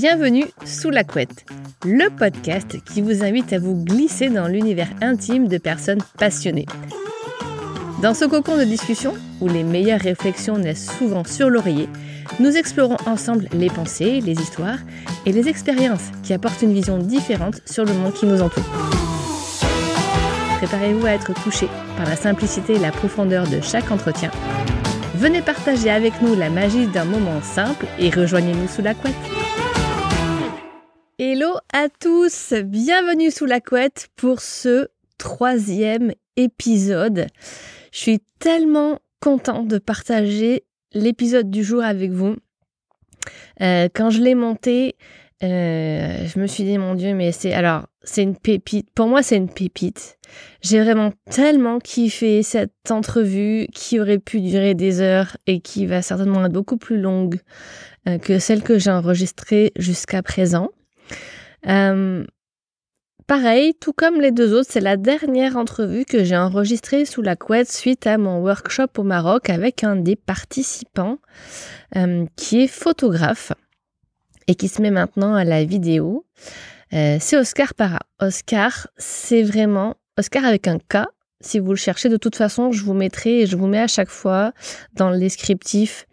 Bienvenue sous la couette, le podcast qui vous invite à vous glisser dans l'univers intime de personnes passionnées. Dans ce cocon de discussion, où les meilleures réflexions naissent souvent sur l'oreiller, nous explorons ensemble les pensées, les histoires et les expériences qui apportent une vision différente sur le monde qui nous entoure. Préparez-vous à être touché par la simplicité et la profondeur de chaque entretien. Venez partager avec nous la magie d'un moment simple et rejoignez-nous sous la couette. Hello à tous, bienvenue sous la couette pour ce troisième épisode. Je suis tellement contente de partager l'épisode du jour avec vous. Euh, quand je l'ai monté, euh, je me suis dit mon Dieu, mais c'est alors c'est une pépite. Pour moi, c'est une pépite. J'ai vraiment tellement kiffé cette entrevue qui aurait pu durer des heures et qui va certainement être beaucoup plus longue euh, que celle que j'ai enregistrée jusqu'à présent. Pareil, tout comme les deux autres, c'est la dernière entrevue que j'ai enregistrée sous la couette suite à mon workshop au Maroc avec un des participants qui est photographe et qui se met maintenant à la vidéo. Euh, c'est Oscar Para. Oscar, c'est vraiment Oscar avec un K. Si vous le cherchez, de toute façon, je vous mettrai et je vous mets à chaque fois dans le descriptif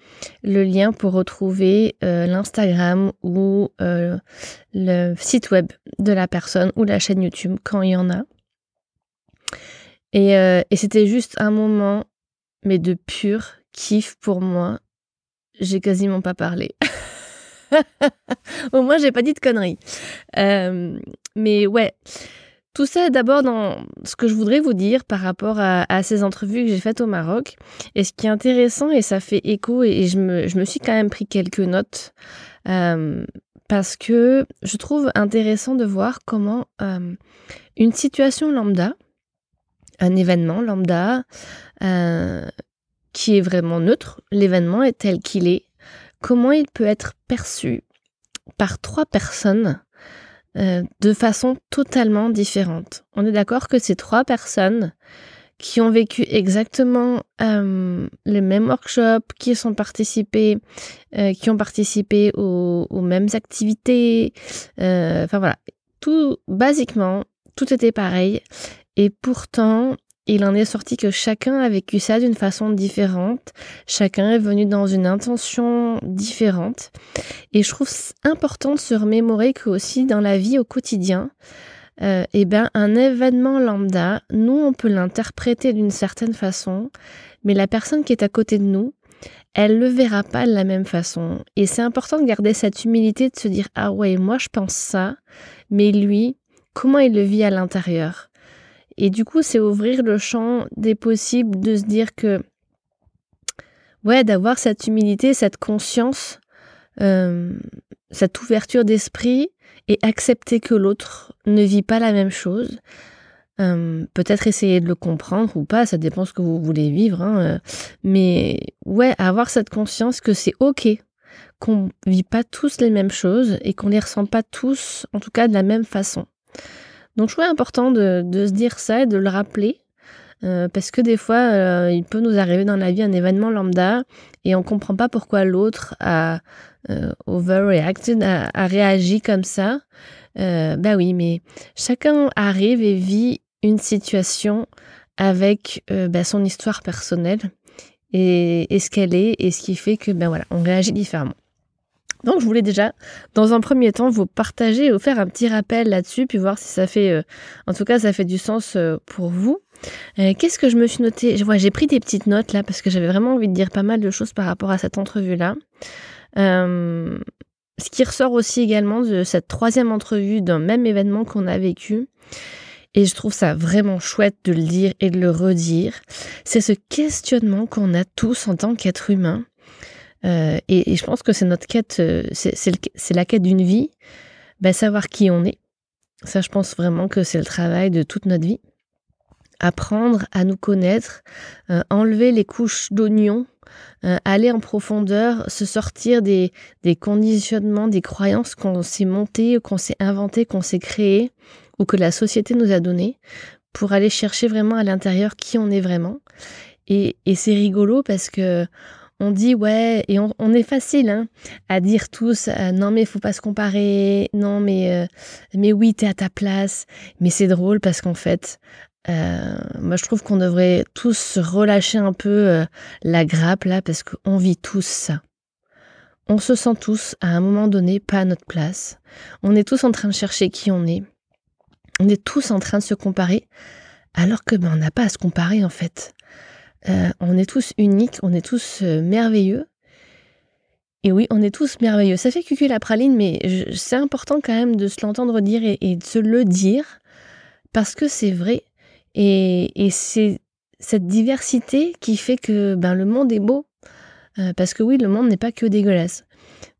le lien pour retrouver euh, l'Instagram ou euh, le site web de la personne ou la chaîne YouTube quand il y en a. Et, et c'était juste un moment, mais de pur kiff pour moi. J'ai quasiment pas parlé. Au moins, j'ai pas dit de conneries. Euh, mais ouais, tout ça d'abord dans ce que je voudrais vous dire par rapport à, ces entrevues que j'ai faites au Maroc. Et ce qui est intéressant, et ça fait écho, et, je, me, suis quand même pris quelques notes, euh, parce que je trouve intéressant de voir comment euh, une situation lambda, un événement lambda, qui est vraiment neutre, l'événement est tel qu'il est, comment il peut être perçu par trois personnes euh, de façon totalement différente. On est d'accord que ces trois personnes qui ont vécu exactement euh, le même workshop, qui sont participés, euh, qui ont participé aux, aux mêmes activités, enfin voilà, tout basiquement, tout était pareil. Et pourtant, il en est sorti que chacun a vécu ça d'une façon différente, chacun est venu dans une intention différente. Et je trouve important de se remémorer que aussi dans la vie au quotidien, euh, eh ben, un événement lambda, nous, on peut l'interpréter d'une certaine façon, mais la personne qui est à côté de nous, elle le verra pas de la même façon. Et c'est important de garder cette humilité de se dire, ah ouais, moi je pense ça, mais lui, comment il le vit à l'intérieur? Et du coup, c'est ouvrir le champ des possibles de se dire que, ouais, d'avoir cette humilité, cette conscience, euh, cette ouverture d'esprit et accepter que l'autre ne vit pas la même chose. Euh, peut-être essayer de le comprendre ou pas, ça dépend ce que vous voulez vivre. Hein, euh. mais ouais, avoir cette conscience que c'est ok, qu'on vit pas tous les mêmes choses et qu'on les ressent pas tous, en tout cas de la même façon. Donc je trouve important de, se dire ça et de le rappeler. Euh, parce que des fois, euh, il peut nous arriver dans la vie un événement lambda et on comprend pas pourquoi l'autre a euh, overreacted, a, réagi comme ça. bah oui, mais chacun arrive et vit une situation avec bah, son histoire personnelle et, ce qu'elle est et ce qui fait que ben voilà, on réagit différemment. Donc je voulais déjà, dans un premier temps, vous partager et vous faire un petit rappel là-dessus, puis voir si ça fait, euh, en tout cas, ça fait du sens euh, pour vous. Euh, qu'est-ce que je me suis noté? J'ai pris des petites notes là parce que j'avais vraiment envie de dire pas mal de choses par rapport à cette entrevue-là. ce qui ressort aussi également de cette troisième entrevue d'un même événement qu'on a vécu, et je trouve ça vraiment chouette de le dire et de le redire, c'est ce questionnement qu'on a tous en tant qu'être humain euh, et, je pense que c'est notre quête, euh, c'est la quête d'une vie, ben, savoir qui on est. Ça, je pense vraiment que c'est le travail de toute notre vie. Apprendre à nous connaître, euh, enlever les couches d'oignon, aller en profondeur, se sortir des, des conditionnements, des croyances qu'on s'est montées, qu'on s'est inventées, qu'on s'est créées, ou que la société nous a données, pour aller chercher vraiment à l'intérieur qui on est vraiment. Et, et c'est rigolo parce que on dit ouais, et on, est facile hein, à dire tous euh, non mais faut pas se comparer, non mais euh, mais oui t'es à ta place, mais c'est drôle parce qu'en fait euh, moi je trouve qu'on devrait tous relâcher un peu la grappe là parce qu'on vit tous ça. On se sent tous à un moment donné pas à notre place. On est tous en train de chercher qui on est. On est tous en train de se comparer alors que ben on n'a pas à se comparer en fait. Euh, on est tous uniques, on est tous euh, merveilleux. Et oui, on est tous merveilleux. Ça fait cucu la praline, mais c'est important quand même de se l'entendre dire et, de se le dire, parce que c'est vrai. Et, c'est cette diversité qui fait que ben, le monde est beau. Euh, parce que oui, le monde n'est pas que dégueulasse.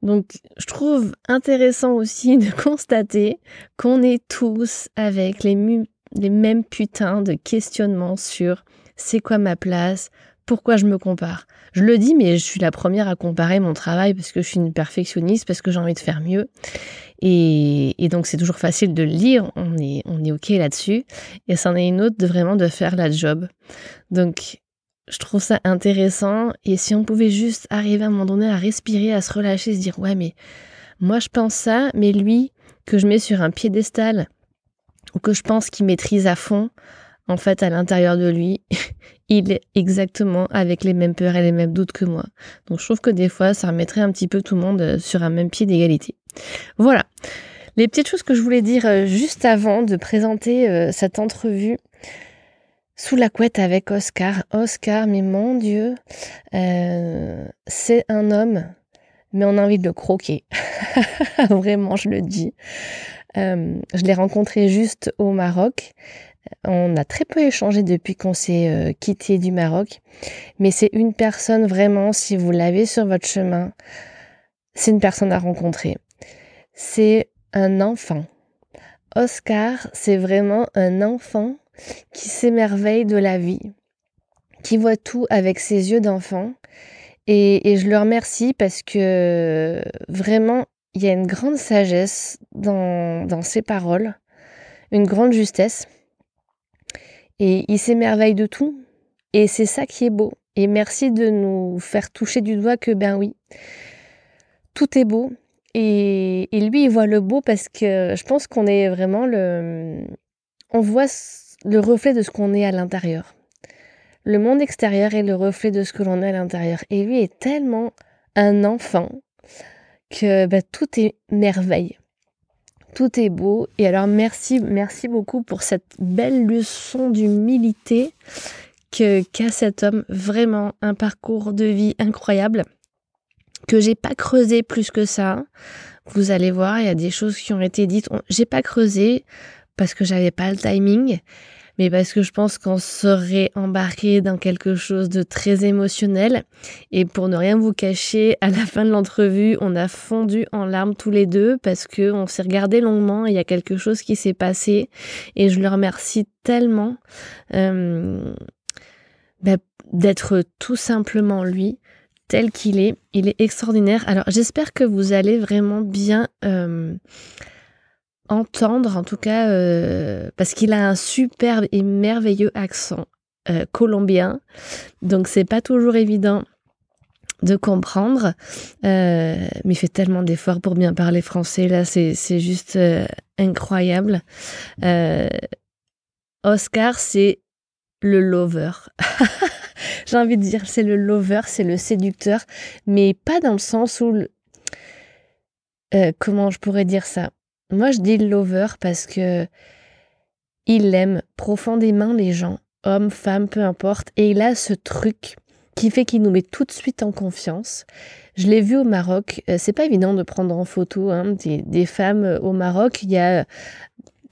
Donc, je trouve intéressant aussi de constater qu'on est tous avec les, les mêmes putains de questionnements sur c'est quoi ma place, pourquoi je me compare? Je le dis, mais je suis la première à comparer mon travail parce que je suis une perfectionniste, parce que j'ai envie de faire mieux. Et, donc c'est toujours facile de le lire, on est, on est ok là-dessus. Et c'en est une autre de vraiment de faire la job. Donc je trouve ça intéressant. Et si on pouvait juste arriver à un moment donné à respirer, à se relâcher, se dire ouais mais moi je pense ça, mais lui que je mets sur un piédestal ou que je pense qu'il maîtrise à fond, en fait, à l'intérieur de lui, il est exactement avec les mêmes peurs et les mêmes doutes que moi. Donc je trouve que des fois, ça remettrait un petit peu tout le monde euh, sur un même pied d'égalité. Voilà. Les petites choses que je voulais dire euh, juste avant de présenter euh, cette entrevue sous la couette avec Oscar. Oscar, mais mon Dieu, c'est un homme, mais on a envie de le croquer. Vraiment, je le dis. Je l'ai rencontré juste au Maroc. On a très peu échangé depuis qu'on s'est euh, quitté du Maroc, mais c'est une personne vraiment, si vous l'avez sur votre chemin, c'est une personne à rencontrer. C'est un enfant. Oscar, c'est vraiment un enfant qui s'émerveille de la vie, qui voit tout avec ses yeux d'enfant. Et, je le remercie parce que vraiment, il y a une grande sagesse dans, dans ses paroles, une grande justesse. Et il s'émerveille de tout. Et c'est ça qui est beau. Et merci de nous faire toucher du doigt que, ben oui, tout est beau. Et, lui, il voit le beau parce que je pense qu'on est vraiment le. On voit le reflet de ce qu'on est à l'intérieur. Le monde extérieur est le reflet de ce que l'on est à l'intérieur. Et lui est tellement un enfant que ben, tout est merveille tout est beau. Et alors merci, merci beaucoup pour cette belle leçon d'humilité qu'a cet homme. Vraiment un parcours de vie incroyable que j'ai pas creusé plus que ça. Vous allez voir, il y a des choses qui ont été dites. J'ai pas creusé parce que j'avais pas le timing mais parce que je pense qu'on serait embarqué dans quelque chose de très émotionnel. Et pour ne rien vous cacher, à la fin de l'entrevue, on a fondu en larmes tous les deux parce que on s'est regardé longuement. Il y a quelque chose qui s'est passé et je le remercie tellement euh, bah, d'être tout simplement lui tel qu'il est. Il est extraordinaire. Alors j'espère que vous allez vraiment bien euh, entendre, en tout cas, euh, parce qu'il a un superbe et merveilleux accent euh, colombien. Donc, c'est pas toujours évident de comprendre, euh, mais il fait tellement d'efforts pour bien parler français. Là, c'est juste incroyable. Oscar, c'est le lover. J'ai envie de dire, c'est le lover, c'est le séducteur, mais pas dans le sens où... comment je pourrais dire ça? Moi, je dis lover parce que il aime profondément les gens, hommes, femmes, peu importe, et il a ce truc qui fait qu'il nous met tout de suite en confiance. Je l'ai vu au Maroc. Euh, c'est pas évident de prendre en photo hein, des, femmes euh, au Maroc. Il y a,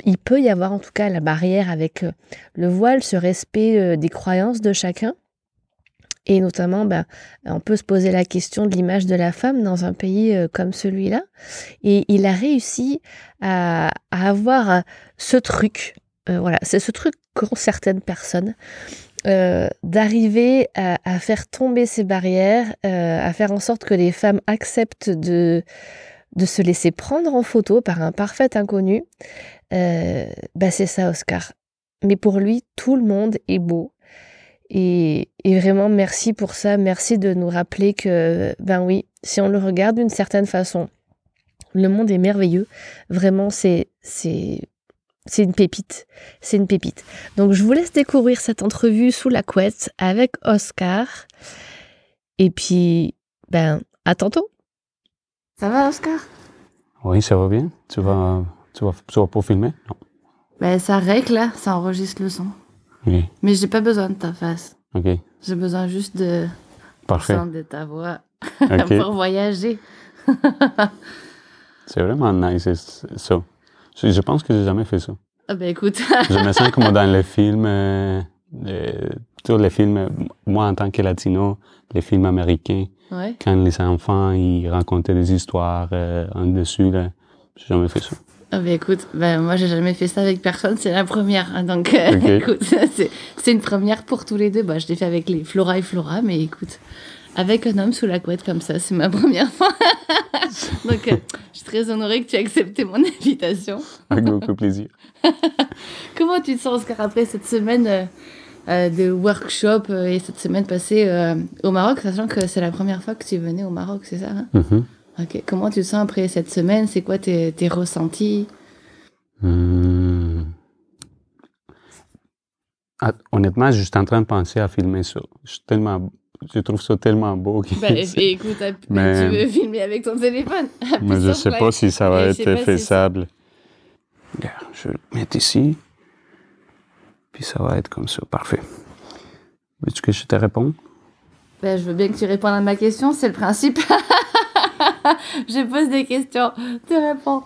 il peut y avoir en tout cas la barrière avec euh, le voile, ce respect des croyances de chacun. Et notamment, ben, on peut se poser la question de l'image de la femme dans un pays euh, comme celui-là. Et il a réussi à, avoir euh, ce truc, euh, voilà, c'est ce truc qu'ont certaines personnes, d'arriver à, faire tomber ces barrières, à faire en sorte que les femmes acceptent de, de se laisser prendre en photo par un parfait inconnu. Ben, c'est ça, Oscar. Mais pour lui, tout le monde est beau Et, et, vraiment, merci pour ça. Merci de nous rappeler que, ben oui, si on le regarde d'une certaine façon, le monde est merveilleux. Vraiment, c'est, c'est, c'est une pépite. C'est une pépite. Donc, je vous laisse découvrir cette entrevue sous la couette avec Oscar. Et puis, ben, à tantôt. Ça va, Oscar? Oui, ça va bien. Tu vas, tu vas, tu vas pas filmer? Non. Ben, ça règle, là. Ça enregistre le son. Oui. Mais j'ai pas besoin de ta face. OK. J'ai besoin juste de, Parfait. de ta voix OK. pour voyager. C'est vraiment nice, ça. Je, je pense que j'ai jamais fait ça. Ah ben écoute, Je me sens comme dans les films, euh, euh, tous les films, moi en tant que latino, les films américains, ouais. quand les enfants, ils racontaient des histoires euh, en dessus, là, j'ai jamais fait ça. Ah ben écoute, ben moi j'ai jamais fait ça avec personne, c'est la première. hein, donc euh, écoute, c'est une première pour tous les deux. Bah, je l'ai fait avec les Flora et Flora, mais écoute, avec un homme sous la couette comme ça, c'est ma première fois. donc euh, je suis très honorée que tu aies accepté mon invitation. Avec beaucoup plaisir. Comment tu te sens Oscar après cette semaine euh, de workshop et cette semaine passée au Maroc, sachant que c'est la première fois que tu venais au Maroc, c'est ça hein? Mhm. Ok. Comment tu te sens après cette semaine? C'est quoi tes, tes ressentis? Hmm. Ah, honnêtement, je suis en train de penser à filmer ça. Je, suis tellement, je trouve ça tellement beau. que Ben, écoute, Mais- tu veux filmer avec ton téléphone Mais je sais pas si ça va Mais être si faisable. Je vais le mettre ici. Puis ça va être comme ça. Parfait. Veux-tu que je te réponde? Ben, je veux bien que tu répondes à ma question, c'est le principe. je pose des questions, tu réponds.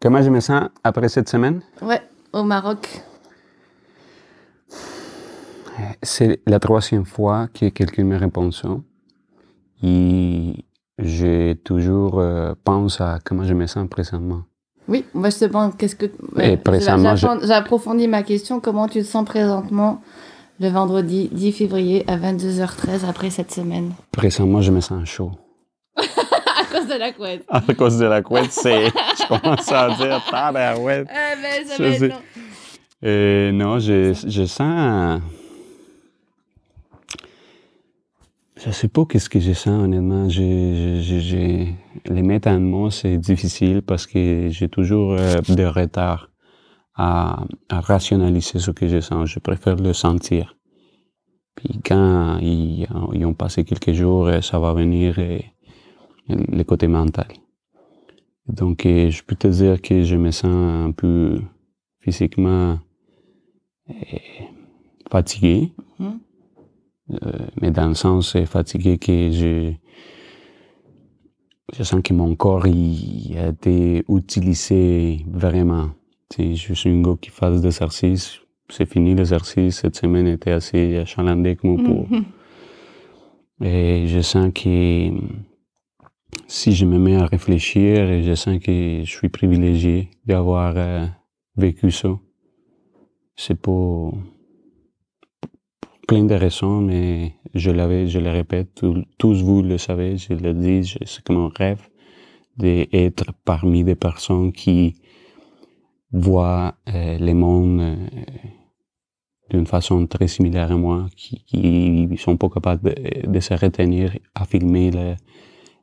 Comment je me sens après cette semaine? Ouais, au Maroc. C'est la troisième fois que quelqu'un me répond ça. Et j'ai toujours euh, pense à comment je me sens présentement. Oui, moi je te demande qu'est-ce que. Et j'attends- J'approfondis ma question. Comment tu te sens présentement le vendredi 10 février à 22h13 après cette semaine? Présentement, je me sens chaud. À cause de la couette. À cause de la couette, c'est. je commence à dire tabarouette. Ah ben, ça va être. Euh, non, je, je sens. Je sais pas qu'est-ce que je sens, honnêtement. Je, je, je- je- les mettre en mots, c'est difficile parce que j'ai toujours euh, de retard à, à rationaliser ce que je sens. Je préfère le sentir. Puis quand ils, ils ont passé quelques jours, euh, ça va venir euh, le côté mental. Donc, euh, je peux te dire que je me sens un peu physiquement euh, fatigué, Mhm. Euh, mais dans le sens fatigué que je, je sens que mon corps il, a été utilisé vraiment. Je suis un gars qui fait des exercices. C'est fini l'exercice. Cette semaine était assez achalandé comme pour. Mhm. Et je sens que si je me mets à réfléchir, je sens que je suis privilégié d'avoir euh, vécu ça. C'est pour, plein de raisons, mais je le répète, tous vous le savez, je le dis, c'est comme un rêve d'être parmi des personnes qui voient euh, le monde euh, d'une façon très similaire à moi, qui, qui sont pas capables de, de se retenir à filmer le-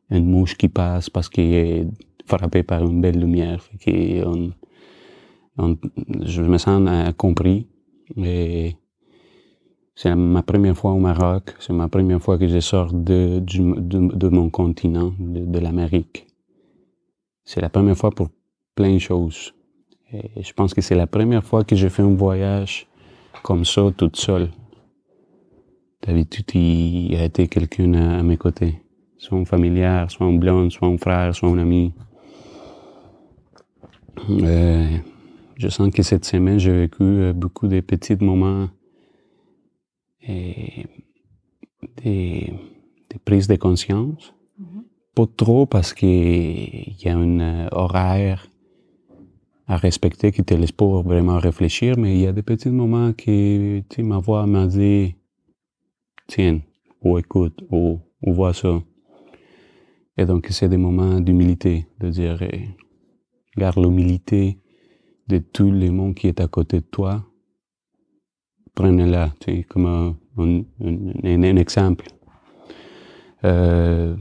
une mouche qui passe parce qu'elle est frappée par une belle lumière. Fait on- je me sens compris. C'est ma première fois au Maroc. C'est ma première fois que je sors de, mon continent, de, l'Amérique. C'est la première fois pour plein de choses. Je pense que c'est la première fois que je fais un voyage comme ça, toute seule. D'habitude, il y a été quelqu'un à mes côtés. Soit un familiar, soit un blonde, soit un frère, soit un ami. Euh, je sens que cette semaine, j'ai vécu euh, beaucoup de petits moments et des, des prises de conscience. Mhm. Pas trop parce qu'il y a un euh, horaire à respecter qui te laisse pas vraiment réfléchir, mais il y a des petits moments que ma voix m'a dit tiens, ou écoute, ou, ou vois ça. Et donc, c'est des moments d'humilité, de dire, eh, garde l'humilité de tout le monde qui est à côté de toi, prenez-la, tu sais, comme un, exemple. Euh,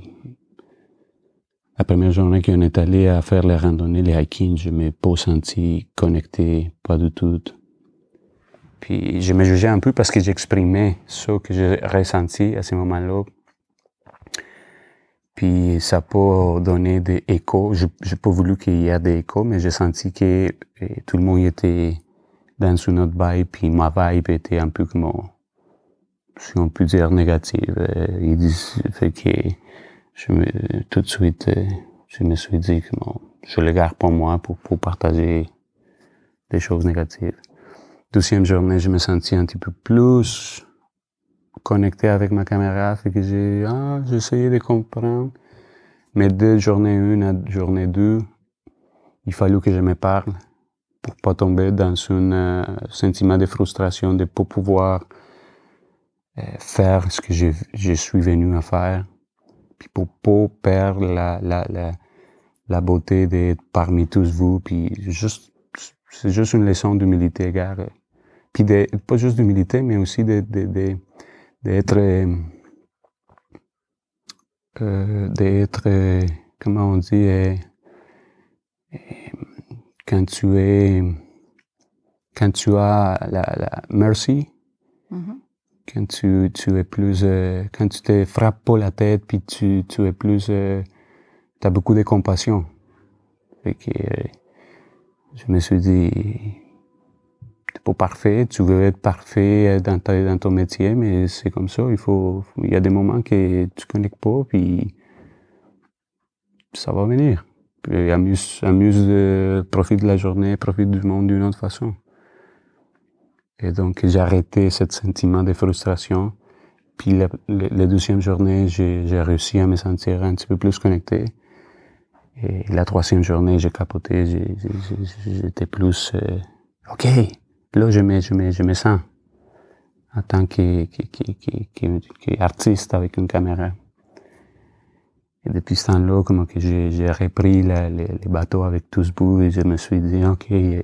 la première journée qu'on est allé à faire les randonnées, les hiking, je m'ai pas senti connecté, pas du tout. Puis je me jugeais un peu parce que j'exprimais ce que j'ai ressenti à ce moment-là. Puis ça pas donné des échos. Je n'ai pas voulu qu'il y ait des échos, mais j'ai senti que eh, tout le monde était dans une autre vibe, puis ma vibe était un peu comme, si on peut dire, négative. Euh, il dit, fait que je me, tout de suite, euh, je me suis dit que bon, je le garde pour moi pour, pour partager des choses négatives. Deuxième journée, je me sentis un petit peu plus connecté avec ma caméra, fait que j'ai, ah, j'ai essayé de comprendre. Mais de journée une à journée deux, il fallait que je me parle pour pas tomber dans un euh, sentiment de frustration de pas pouvoir euh, faire ce que je, je suis venu à faire puis pour pas perdre la, la, la, la beauté d'être parmi tous vous, puis juste, c'est juste une leçon d'humilité, gars. Puis pas juste d'humilité, mais aussi de, d'être, euh, d'être, comment on dit, euh, quand tu es, quand tu as la, la mercy, mm-hmm quand tu, tu es plus, euh, quand tu te frappes pas la tête, puis tu, tu es plus, euh, tu as beaucoup de compassion. Fait que, euh, je me suis dit, t'es pas parfait, tu veux être parfait dans, ta, dans ton métier, mais c'est comme ça, il faut, il y a des moments que tu connectes pas, puis ça va venir. Puis amuse, amuse, profite de la journée, profite du monde d'une autre façon. Et donc, j'ai arrêté ce sentiment de frustration. Puis, la, la, deuxième journée, j'ai réussi à me sentir un petit peu plus connecté. Et la troisième journée, j'ai capoté, j'étais plus, euh, OK, là, je me, je je sens en tant qu'artiste avec une caméra. Et depuis ce temps-là, que j'ai repris les, bateaux avec tous bouts et je me suis dit, OK, il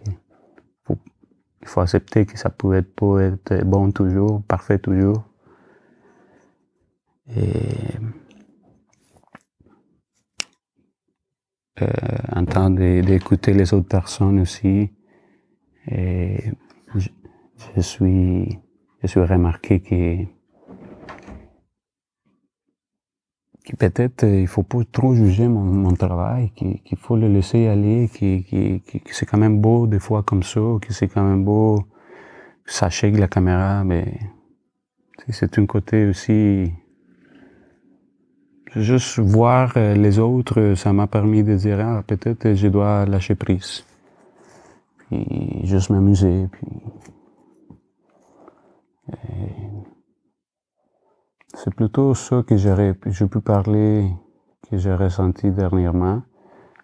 faut accepter que ça peut être pas être bon toujours, parfait toujours. Et euh, en train d'écouter les autres personnes aussi. Et je, suis, je suis remarqué que que peut-être euh, il faut pas trop juger mon, mon travail, qu'il faut le laisser aller, que, c'est quand même beau des fois comme ça, que c'est quand même beau que ça shake la caméra, mais c'est un côté aussi. Juste voir euh, les autres, ça m'a permis de dire ah peut-être je dois lâcher prise, puis juste m'amuser, puis. C'est plutôt ça que j'aurais, peux parler, que j'ai ressenti dernièrement.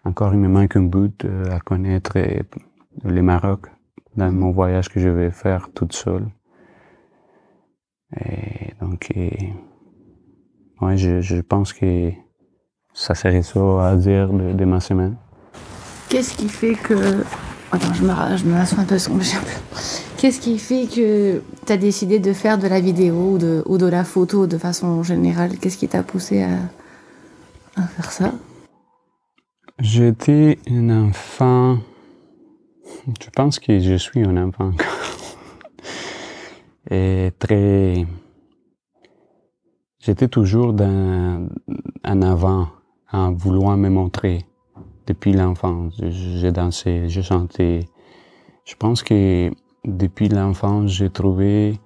Encore, il me manque un bout euh, à connaître euh, le Maroc dans mon voyage que je vais faire toute seule. Et donc, et, ouais, je, je, pense que ça serait ça à dire de, ma semaine. Qu'est-ce qui fait que... Attends, je me, je me un peu, un peu. Qu'est-ce qui fait que tu as décidé de faire de la vidéo ou de, ou de la photo de façon générale? Qu'est-ce qui t'a poussé à, faire ça? J'étais un enfant. Je pense que je suis un enfant. Et très. J'étais toujours dans, en avant, en voulant me montrer depuis l'enfance. J'ai dansé, j'ai chanté. Je pense que depuis l'enfance, j'ai trouvé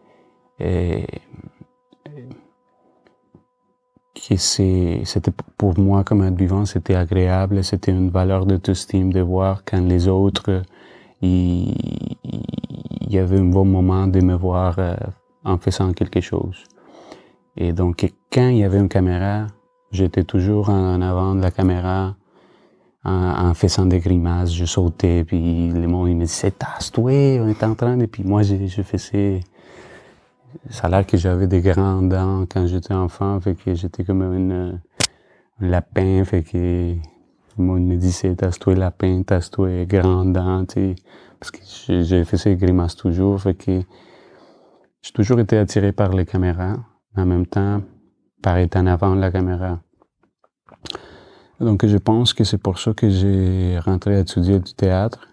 euh, que c'était pour moi comme un vivant, c'était agréable, c'était une valeur d'auto-estime de voir quand les autres, il, y avait un bon moment de me voir euh, en faisant quelque chose. Et donc, quand il y avait une caméra, j'étais toujours en avant de la caméra, en, faisant des grimaces, je sautais, puis le monde il me disait tasse-toi, on est en train, et puis moi je, je faisais, ça a l'air que j'avais des grandes dents quand j'étais enfant, fait que j'étais comme un lapin, fait que le monde me disait tasse-toi lapin, tasse-toi grand dents, tu sais, parce que j'ai fait ces grimaces toujours, fait que j'ai toujours été attiré par les caméras, en même temps, par être en avant de la caméra. Donc, je pense que c'est pour ça que j'ai rentré à étudier du théâtre.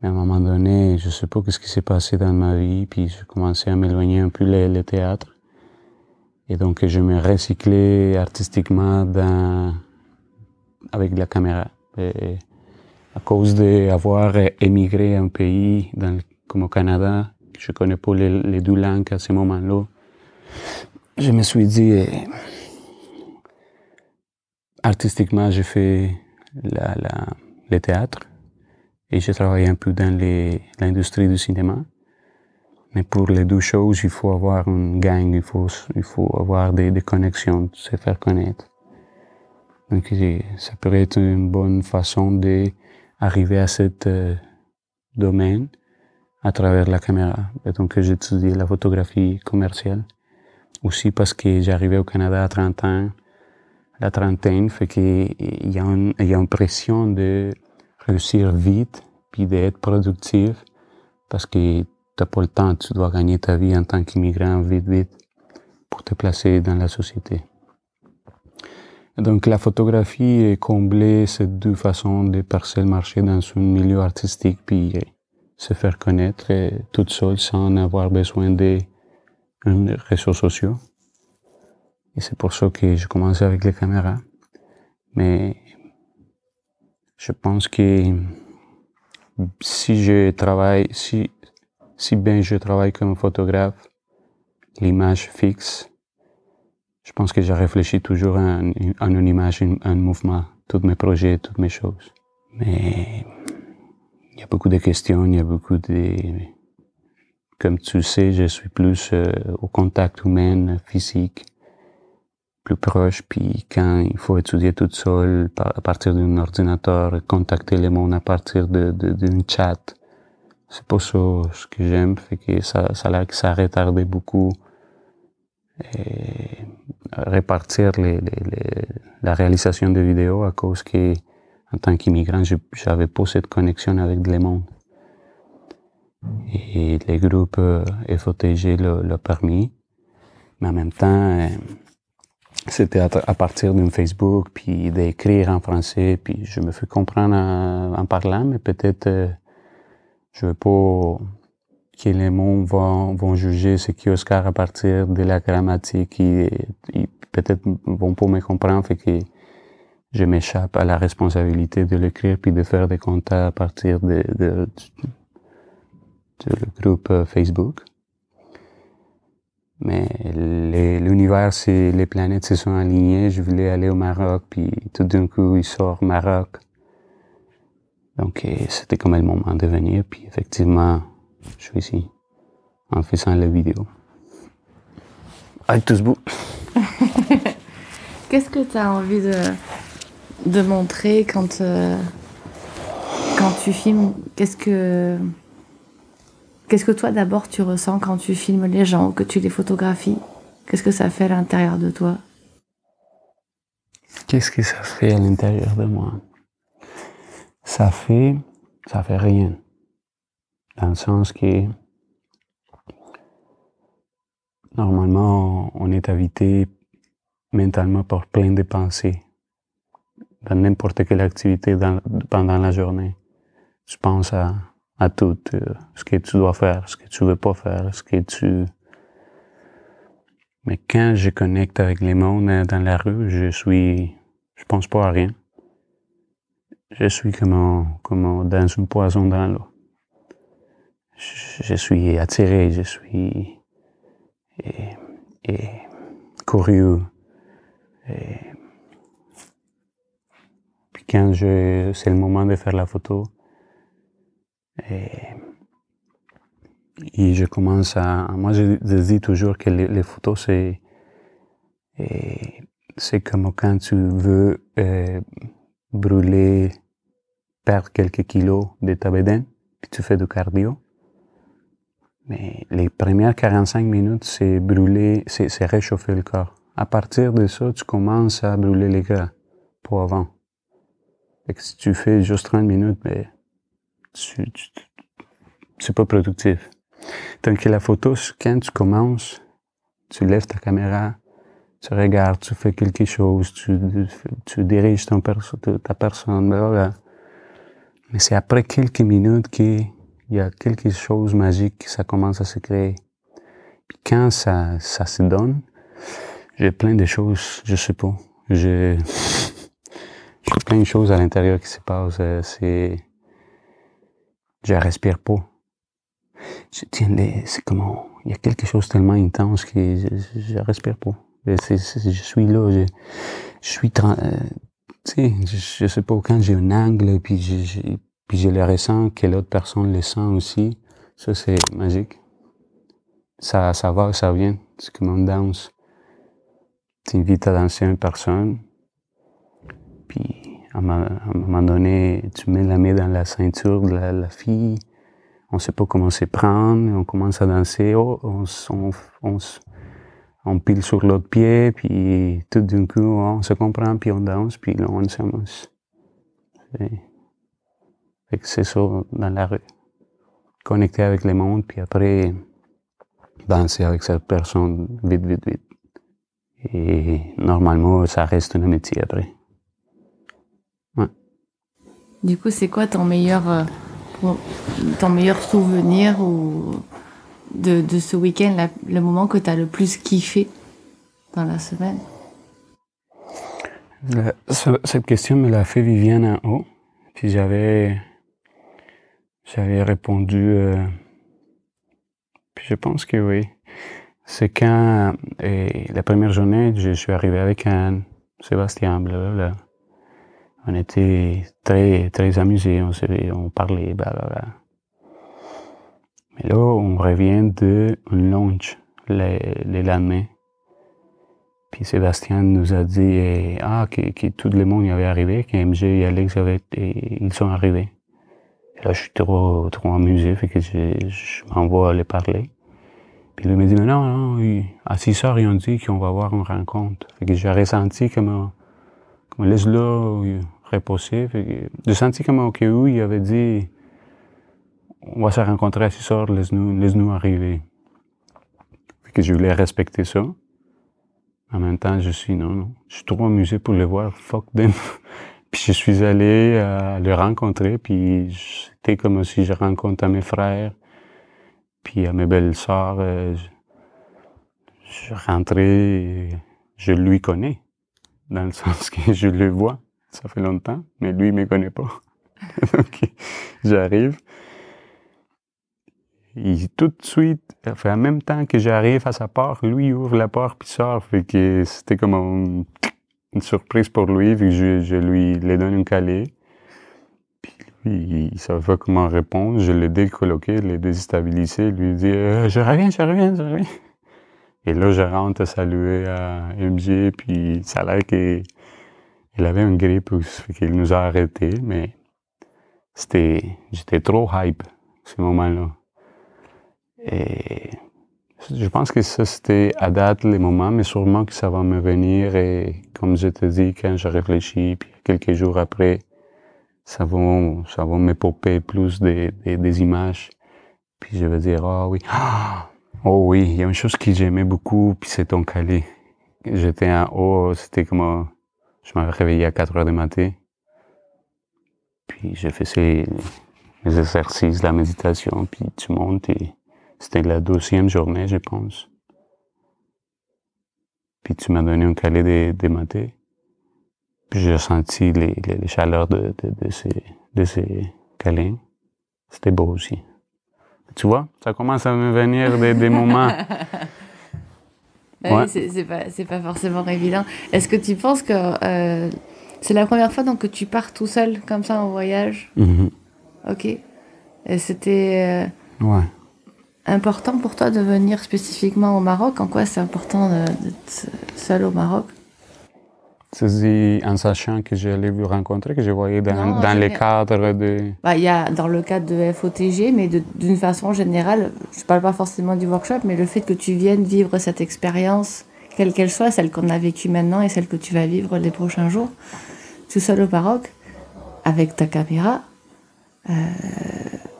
Mais à un moment donné, je sais pas ce qui s'est passé dans ma vie, puis j'ai commencé à m'éloigner un peu le, théâtre. Et donc, je me recyclais artistiquement avec la caméra. Et à cause d'avoir émigré à un pays comme au Canada, je connais pas les, les deux langues à ce moment-là, je me suis dit, eh, artistiquement, j'ai fait la, la, le théâtre et j'ai travaillé un peu dans l'industrie du cinéma. Mais pour les deux choses, il faut avoir une gang, il faut, il faut avoir des, des connexions, se faire connaître. Donc, ça pourrait être une bonne façon d'arriver à ce euh, domaine à travers la caméra. Et donc, j'ai étudié la photographie commerciale. Aussi parce que j'arrivais au Canada à 30 ans, la trentaine, fait qu'il y, a une, pression de réussir vite, puis d'être productif, parce que t'as pas le temps, tu dois gagner ta vie en tant qu'immigrant vite, vite, pour te placer dans la société. Donc la photographie est comblée ces deux façons de percer le marché dans un milieu artistique, puis se faire connaître toute seule sans avoir besoin des réseaux sociaux. Et c'est pour ça que j'ai commencé avec les caméras. Mais je pense que si je travaille, si, si bien je travaille comme photographe, l'image fixe, je pense que j'ai réfléchi toujours à, une image, à un mouvement, tous mes projets, toutes mes choses. Mais il y a beaucoup de questions, il y a beaucoup de... Comme tu sais, je suis plus euh, au contact humain, physique plus proche, puis quand il faut étudier tout seul à partir d'un ordinateur, contacter les mondes à partir d'une de, de, chat, c'est pas ça ce que j'aime, fait que ça, ça a que ça a retardé beaucoup et répartir les, les, la réalisation de vidéos à cause que en tant qu'immigrant, j'avais pas cette connexion avec les mondes. Et les groupes euh, FOTG l'ont permis, mais en même temps, euh, c'était à, partir d'un Facebook, puis d'écrire en français, puis je me fais comprendre en, parlant, mais peut-être euh, je veux pas que les mots vont, vont juger ce qui Oscar à partir de la grammatique, et, peut-être vont pas me comprendre, fait que je m'échappe à la responsabilité de l'écrire puis de faire des contacts à partir de, de, de, groupe euh, Facebook. Mais l'univers, c'est les planètes se sont alignées. Je voulais aller au Maroc, puis tout d'un coup, il sort Maroc. Donc, c'était comme le moment de venir. Puis effectivement, je suis ici, en faisant la vidéo. Avec tous bout. Qu'est-ce que tu as envie de, de montrer quand, euh, quand tu filmes? Qu'est-ce que Qu'est-ce que toi d'abord tu ressens quand tu filmes les gens, que tu les photographies? Qu'est-ce que ça fait à l'intérieur de toi? Qu'est-ce que ça fait à l'intérieur de moi? Ça fait, ça fait rien. Dans le sens que normalement on est habité mentalement par plein de pensées dans n'importe quelle activité pendant la journée. Tu penses à à tout, euh, ce que tu dois faire, ce que tu veux pas faire, ce que tu... Mais quand je connecte avec les mondes euh, dans la rue, je suis, je pense pas à rien. Je suis comme, comme dans une poison dans l'eau. Je, suis attiré, je suis et, et curieux. Et, puis quand je, c'est le moment de faire la photo, et, et je commence à... Moi, je, dis toujours que les, photos, c'est... C'est comme quand tu veux euh, brûler, perdre quelques kilos de ta bédaine, puis tu fais du cardio. Mais les premières 45 minutes, c'est brûler, c'est réchauffer le corps. À partir de ça, tu commences à brûler les gras pour avant. Et que si tu fais juste 30 minutes, mais ben, c'est pas productif. Donc la photo, quand tu commences, tu lèves ta caméra, tu regardes, tu fais quelque chose, tu, tu diriges ton perso, ta personne, blablabla. Mais c'est après quelques minutes qu'il y a quelque chose magique, ça commence à se créer. Puis quand ça, ça se donne, j'ai plein de choses, je sais pas. J'ai, j'ai plein de choses à l'intérieur qui se passent. euh, C'est, je respire pas. Je tiens c'est comment, il y a quelque chose tellement intense que je, respire pas. Je suis là, je, suis, euh, tu sais, je, sais pas quand j'ai un angle, puis je, je, puis je le ressens, que l'autre personne le sent aussi. Ça, c'est magique. Ça, ça va, ça vient. C'est comme on danse. Tu invites à danser une personne, puis à un moment donné, tu mets la main dans la ceinture de la, fille, on sait pas comment se prendre, on commence à danser, oh, on, pile sur l'autre pied, puis tout d'un coup, on se comprend, puis on danse, puis là, on s'amuse. Fait c'est ça, dans la rue. Connecter avec le monde, puis après, danser avec cette personne vite, vite, vite. Et normalement, ça reste un métier après. Du coup, c'est quoi ton meilleur, euh, ton meilleur souvenir ou de, de ce week-end, le moment que tu as le plus kiffé dans la semaine? Ce- cette question me l'a fait Viviane en haut. Puis j'avais, j'avais répondu, euh, puis je pense que oui. C'est quand, euh, la première journée, je suis arrivé avec un Sébastien, blablabla. On était très, très amusés, on, se- on parlait, blablabla. Mais là, on revient de un lunch le, le lendemain. Puis Sébastien nous a dit eh, ah, que, que tout le monde y avait arrivé, que MJ et Alex avaient, et ils sont arrivés. Et là, je suis trop, trop amusé, fait que je, m'envoie aller parler. Puis lui me dit, mais non, non, à 6 heures, ils ont dit qu'on va avoir une rencontre. Fait que j'ai ressenti comme, comme laisse-le que j'ai senti comme au cas où il avait dit, on va se rencontrer à 6 heures, laisse-nous, laisse-nous arriver. Fait que je voulais respecter ça. En même temps, je suis, non, non, je suis trop amusé pour le voir, fuck them. puis je suis allé euh, le rencontrer, puis c'était comme si je rencontre à mes frères, puis à mes belles sœurs. euh, je, je rentrais, je lui connais, dans le sens que je le vois, ça fait longtemps, mais lui, il me connaît pas. Donc, j'arrive. Et tout de suite, fait en même temps que j'arrive à sa porte, lui il ouvre la porte puis sort. Fait que c'était comme un- une surprise pour lui, vu que je, lui lui donne une calée. Puis lui, il savait pas comment répondre. Je l'ai décoloqué, je l'ai déstabilisé, lui dit Euh, Je reviens, je reviens, je reviens. Et là, je rentre saluer à MJ, puis ça a l'air qu'il il avait une grippe, qu'il nous a arrêtés, mais c'était, j'étais trop hype, ce moment-là. Et je pense que ça, c'était à date les moments, mais sûrement que ça va me venir. Et comme je te dis, quand je réfléchis, puis quelques jours après, ça va, ça va me plus des, des, images. Puis je vais dire, ah oui, ah, oh oui, il y a une chose que j'aimais beaucoup, puis c'est ton calé. J'étais en haut, c'était comme, je m'avais réveillé à 4 heures du matin. Puis je faisais les exercices, la méditation, puis tu montes et c'était la deuxième journée, je pense. Puis tu m'as donné un calé de, de matin. Puis j'ai senti les, chaleurs de, ces, de câlins. C'était beau aussi. Tu vois, ça commence à me venir des, des moments. Oui, Ouais. c'est c'est pas, c'est pas forcément évident. Est-ce que tu penses que euh, c'est la première fois donc, que tu pars tout seul comme ça en voyage? Mhm. Ok. Et c'était euh, Ouais. important pour toi de venir spécifiquement au Maroc? En quoi c'est important d'être seul au Maroc? C'est en sachant que j'allais vous rencontrer, que je voyais dans, Non, dans les cadres de... Bah, Il y a dans le cadre de FOTG, mais d'une façon générale, je parle pas forcément du workshop, mais le fait que tu viennes vivre cette expérience, quelle qu'elle soit, celle qu'on a vécue maintenant et celle que tu vas vivre les prochains jours, tout seul au Maroc, avec ta caméra, euh,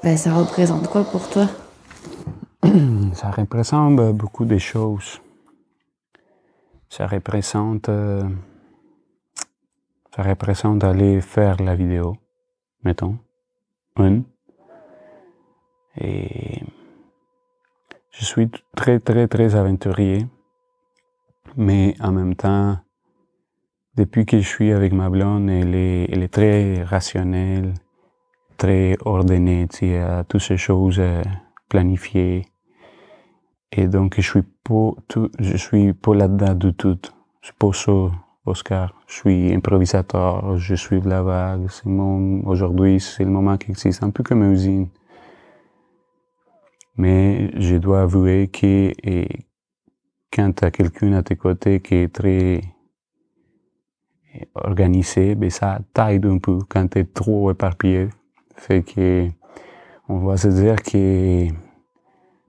ben, ça représente quoi pour toi? Ça représente beaucoup de choses. Ça représente, euh, ça représente d'aller faire la vidéo, mettons, une. Et je suis très, très, très aventurier. Mais en même temps, depuis que je suis avec ma blonde, elle est, très rationnelle, très ordonnée, tu sais, à toutes ces choses euh, planifiées. Et donc, je suis pas tout, je suis pas là-dedans du tout. C'est pas ça, Oscar. Je suis improvisateur, je suis de la vague. C'est mon, aujourd'hui, c'est le moment qui existe. Un peu comme une usine. Mais je dois avouer que quand tu as quelqu'un à tes côtés qui est très organisé, ben ça t'aide un peu quand tu es trop éparpillé. Fait que on va se dire que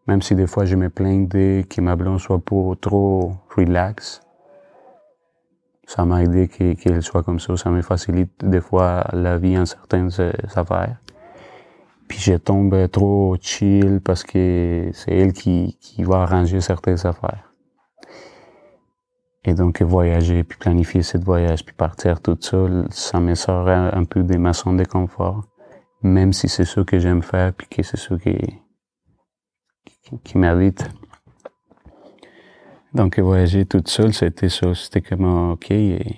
même si des fois je me plains de que ma blonde soit pas trop relax, ça m'a aidé qu'elle soit comme ça. Ça me facilite des fois la vie en certaines affaires. Puis je tombe trop chill parce que c'est elle qui, qui va arranger certaines affaires. Et donc voyager, puis planifier cette voyage, puis partir tout seul, ça me sort un, peu de ma de confort. Même si c'est ce que j'aime faire, puis que c'est ce qui, qui, qui m'habite. Donc voyager tout seul, c'était ça. C'était comme OK, et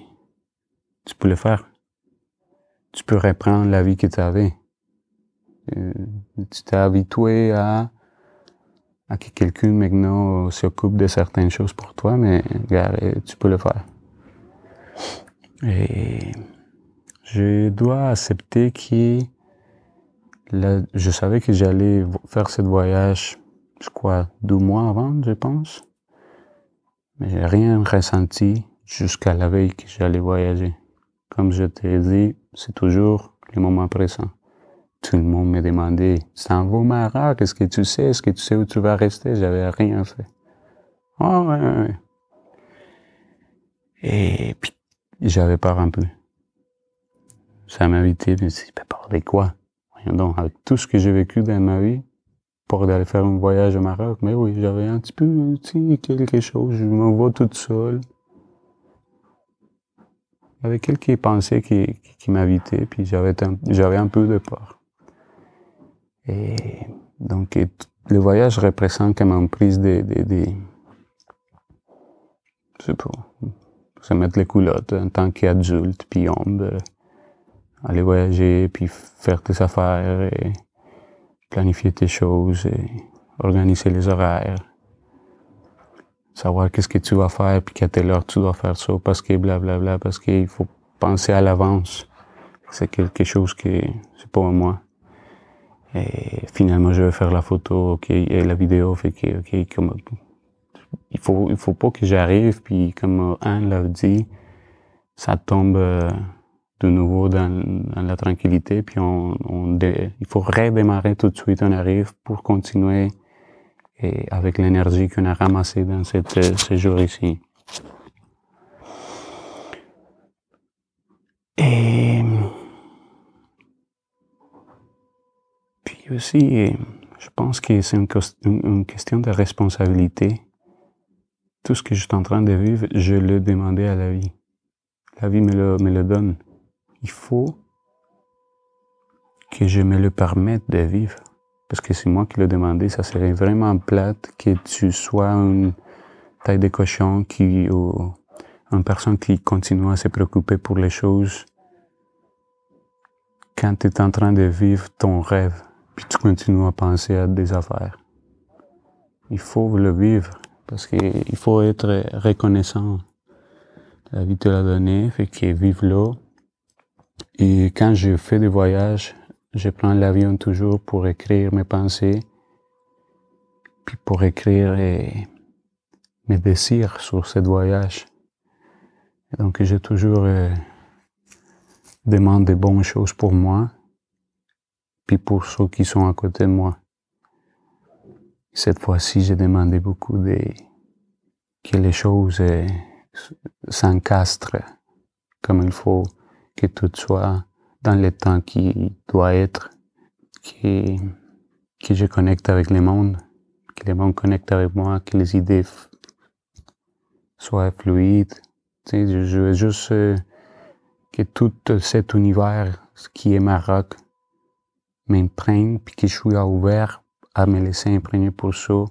tu peux le faire. Tu peux reprendre la vie que tu avais. Euh, tu t'es habitué à, à que quelqu'un maintenant s'occupe de certaines choses pour toi, mais regarde, tu peux le faire. Et je dois accepter que je savais que j'allais faire ce voyage, je crois, deux mois avant, je pense. Mais rien ressenti jusqu'à la veille que j'allais voyager. Comme je t'ai dit, c'est toujours le moment présent tout le monde me demandait, c'est un beau Maroc, est-ce que tu sais, est-ce que tu sais où tu vas rester? J'avais rien fait. Ah ouais, ouais, Et puis, j'avais peur un peu. Ça m'a invité, je me suis dit, peur de quoi? Donc, avec tout ce que j'ai vécu dans ma vie, pour aller faire un voyage au Maroc, mais oui, j'avais un petit peu, tu sais, quelque chose, je me vois toute seule. Il quelques pensées qui, qui m'invitaient, puis j'avais un peu de peur. Et donc, le voyage représente comme une prise de, de, de je sais pas, se mettre les culottes en tant qu'adulte, puis homme, aller voyager, puis faire tes affaires, planifier tes choses, et organiser les horaires, savoir qu'est-ce que tu vas faire, puis qu'à telle heure tu dois faire ça, parce que blablabla, bla, bla, parce qu'il faut penser à l'avance. C'est quelque chose qui, c'est pas moi. Et finalement, je vais faire la photo, ok, et la vidéo, fait que, ok, comme, il faut, il faut pas que j'arrive, puis comme Anne l'a dit, ça tombe euh, de nouveau dans, la tranquillité, puis on, il faut redémarrer tout de suite, on arrive pour continuer avec l'énergie qu'on a ramassée dans cette, euh, ce jour ici. Et aussi, je pense que c'est une, question de responsabilité. Tout ce que je suis en train de vivre, je le demandais à la vie. La vie me le, me le donne. Il faut que je me le permette de vivre. Parce que c'est moi qui le demandais. Ça serait vraiment plate que tu sois une taille de cochon qui, ou une personne qui continue à se préoccuper pour les choses quand tu es en train de vivre ton rêve puis tu continues à penser à des affaires. Il faut le vivre parce qu'il faut être reconnaissant. La vie te l'a donné, fait que vive là. Et quand je fais des voyages, je prends l'avion toujours pour écrire mes pensées, puis pour écrire mes désirs sur ce voyage. Donc j'ai toujours euh, demandé des bonnes choses pour moi, puis pour ceux qui sont à côté de moi. Cette fois-ci, j'ai demandé beaucoup de que les choses euh, s'encastrent comme il faut, que tout soit dans le temps qui doit être, que, que je connecte avec le monde, que les mondes connectent avec moi, que les idées soient fluides. Tu sais, je veux juste euh, que tout cet univers qui est Maroc m'imprègne, puis que je sois ouvert à me laisser imprégner pour ça,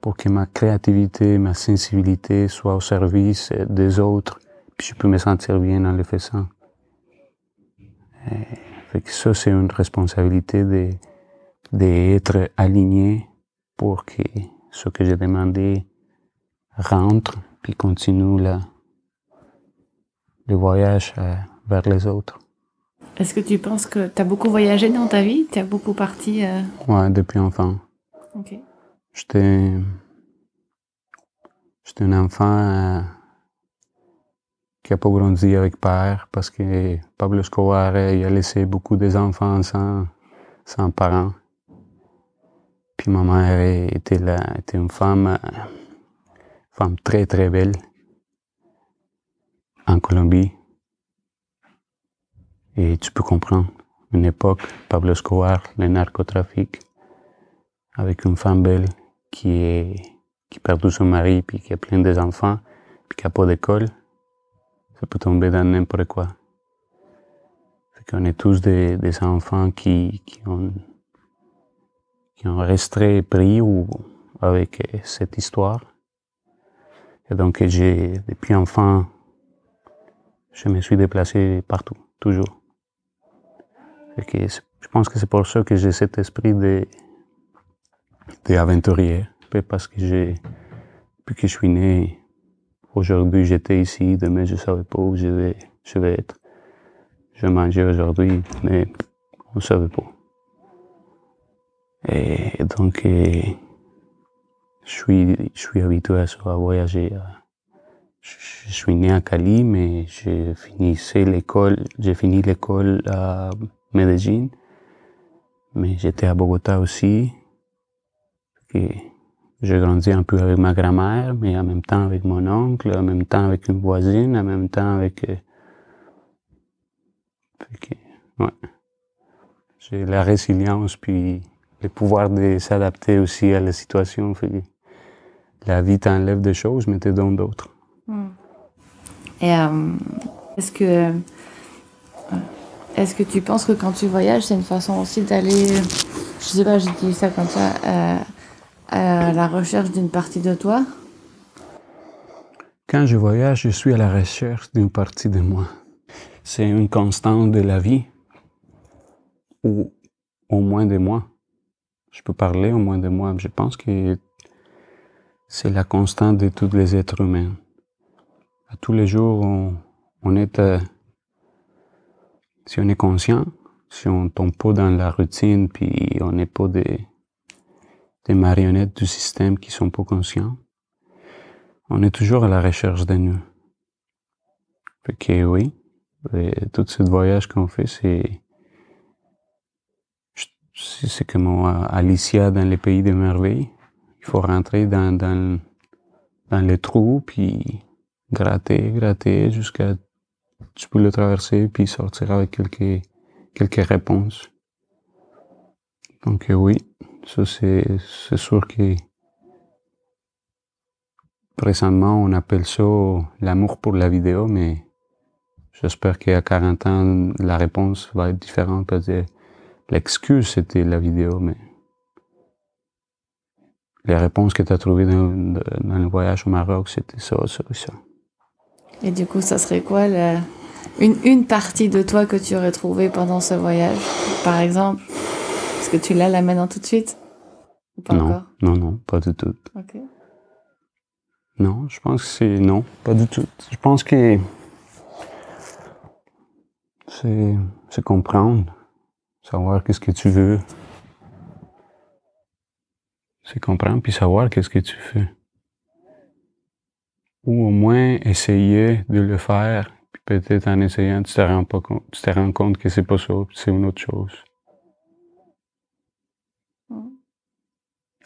pour que ma créativité, ma sensibilité soit au service des autres, puis je peux me sentir bien dans le faisant. Fait que ça, c'est une responsabilité de, d'être aligné pour que ce que j'ai demandé rentre, puis continue là, le voyage euh, vers les autres. Est-ce que tu penses que tu as beaucoup voyagé dans ta vie? Tu as beaucoup parti euh... Ouais, depuis enfant. Ok. J'étais, j'étais un enfant euh, qui a pas grandi avec père parce que Pablo Escobar euh, a laissé beaucoup des enfants sans, parents. Puis ma mère était là, était une femme, euh, femme très très belle en Colombie. Et tu peux comprendre, une époque, Pablo Escobar, le narcotrafic, avec une femme belle qui est, qui perd tout son mari, puis qui a plein des enfants, puis qui a pas d'école, ça peut tomber dans n'importe quoi. Fait qu'on est tous des, des enfants qui, qui ont, qui ont resté pris ou avec cette histoire. Et donc, j'ai, depuis enfant, je me suis déplacé partout, toujours. Que je pense que c'est pour ça que j'ai cet esprit de, d'aventurier. Parce que j'ai, depuis que je suis né, aujourd'hui j'étais ici, demain je savais pas où je vais, je vais être. Je mangeais aujourd'hui, mais on savait pas. Et donc, je suis, je suis habitué à voyager. Je, suis né à Cali, mais j'ai fini l'école, j'ai fini l'école à Medellín, mais j'étais à Bogota aussi. J'ai grandi un peu avec ma grand-mère, mais en même temps avec mon oncle, en même temps avec une voisine, en même temps avec... Euh, ouais. J'ai la résilience, puis le pouvoir de s'adapter aussi à la situation. la vie t'enlève des choses, mais te donne d'autres. Hmm. Et euh, est-ce que est-ce que tu penses que quand tu voyages, c'est une façon aussi d'aller, je sais pas, j'ai dit ça comme ça, euh, à la recherche d'une partie de toi? Quand je voyage, je suis à la recherche d'une partie de moi. C'est une constante de la vie, ou au moins de moi. Je peux parler au moins de moi. Je pense que c'est la constante de tous les êtres humains. À tous les jours, on, est, euh, si on est conscient, si on tombe pas dans la routine, puis on n'est pas des, des marionnettes du système qui sont pas conscients, on est toujours à la recherche de nous. Fait que oui, tout ce voyage qu'on fait, c'est c'est comme Alicia dans les pays des merveilles. Il faut rentrer dans, dans, dans les trous, puis gratter, gratter jusqu'à tu peux le traverser, puis sortir avec quelques, quelques réponses. Donc oui, ça, c'est, sûr que présentement, on appelle ça l'amour pour la vidéo, mais j'espère qu'à 40 ans, la réponse va être différente parce que l'excuse, c'était la vidéo, mais les réponses que tu as trouvées dans, le voyage au Maroc, c'était ça, ça, ça. Et du coup, ça serait quoi une, une partie de toi que tu aurais trouvée pendant ce voyage, par exemple est-ce que tu l'as là maintenant tout de suite pas non, encore non, non, pas du tout. Non, je pense que c'est non, pas du tout. Je pense que c'est, c'est comprendre, savoir qu'est-ce que tu veux. C'est comprendre puis savoir qu'est-ce que tu fais. Ou au moins essayer de le faire, puis peut-être en essayant, tu te rends pas compte, tu te rends compte que c'est pas ça, c'est une autre chose.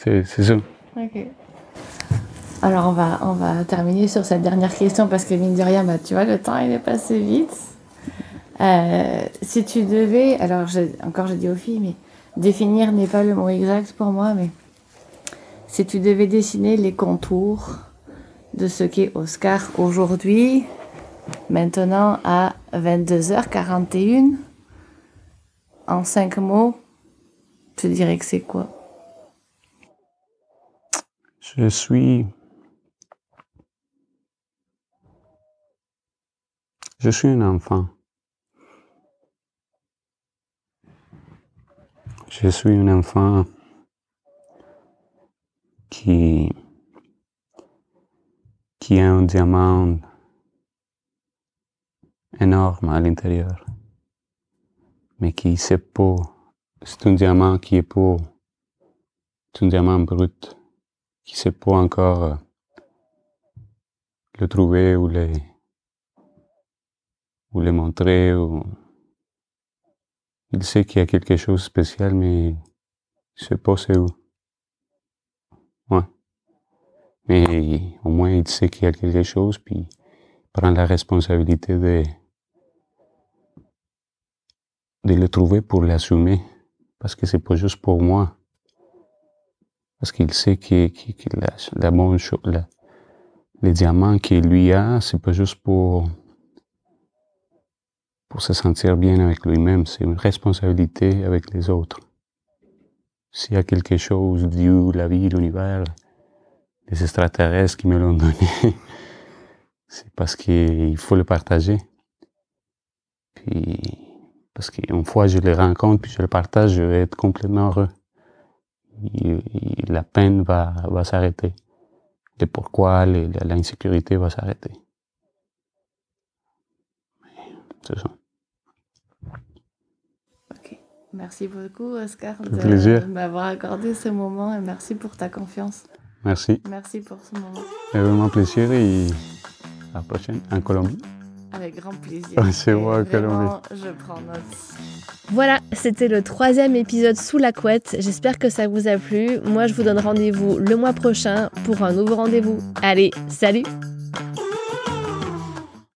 C'est ça. Ok. Alors on va, on va terminer sur cette dernière question parce que mine de rien, bah, tu vois, le temps il est passé vite. Euh, si tu devais, alors encore je dis aux filles, mais définir n'est pas le mot exact pour moi, mais si tu devais dessiner les contours de ce qu'est Oscar aujourd'hui, maintenant à 22h41, en cinq mots, tu dirais que c'est quoi? Je suis. Je suis un enfant. Je suis un enfant qui, qui a un diamant énorme à l'intérieur, mais qui sait pas. C'est un diamant qui est pas. C'est un diamant brut, qui sait pas encore euh, le trouver ou le, ou le montrer. Ou... Il sait qu'il y a quelque chose de spécial, mais il sait pas c'est où? Ouais. Mais au moins, il sait qu'il y a quelque chose, puis il prend la responsabilité de, de le trouver pour l'assumer. Parce que c'est pas juste pour moi. Parce qu'il sait que, les diamants qu'il lui a, c'est pas juste pour, pour se sentir bien avec lui-même, c'est une responsabilité avec les autres. S'il y a quelque chose, Dieu, la vie, l'univers, les extraterrestres qui me l'ont donné, c'est parce qu'il faut le partager. Puis, parce qu'une fois je le rencontre, puis je le partage, je vais être complètement heureux. La peine va, va s'arrêter. Le pourquoi, l'insécurité va s'arrêter. C'est ça. Ok. Merci beaucoup, Oscar, de m'avoir accordé ce moment et merci pour ta confiance. Merci. Merci pour ce moment. C'est vraiment plaisir et à la prochaine en Colombie. Avec grand plaisir. C'est moi, Je prends note. Voilà, c'était le troisième épisode sous la couette. J'espère que ça vous a plu. Moi, je vous donne rendez-vous le mois prochain pour un nouveau rendez-vous. Allez, salut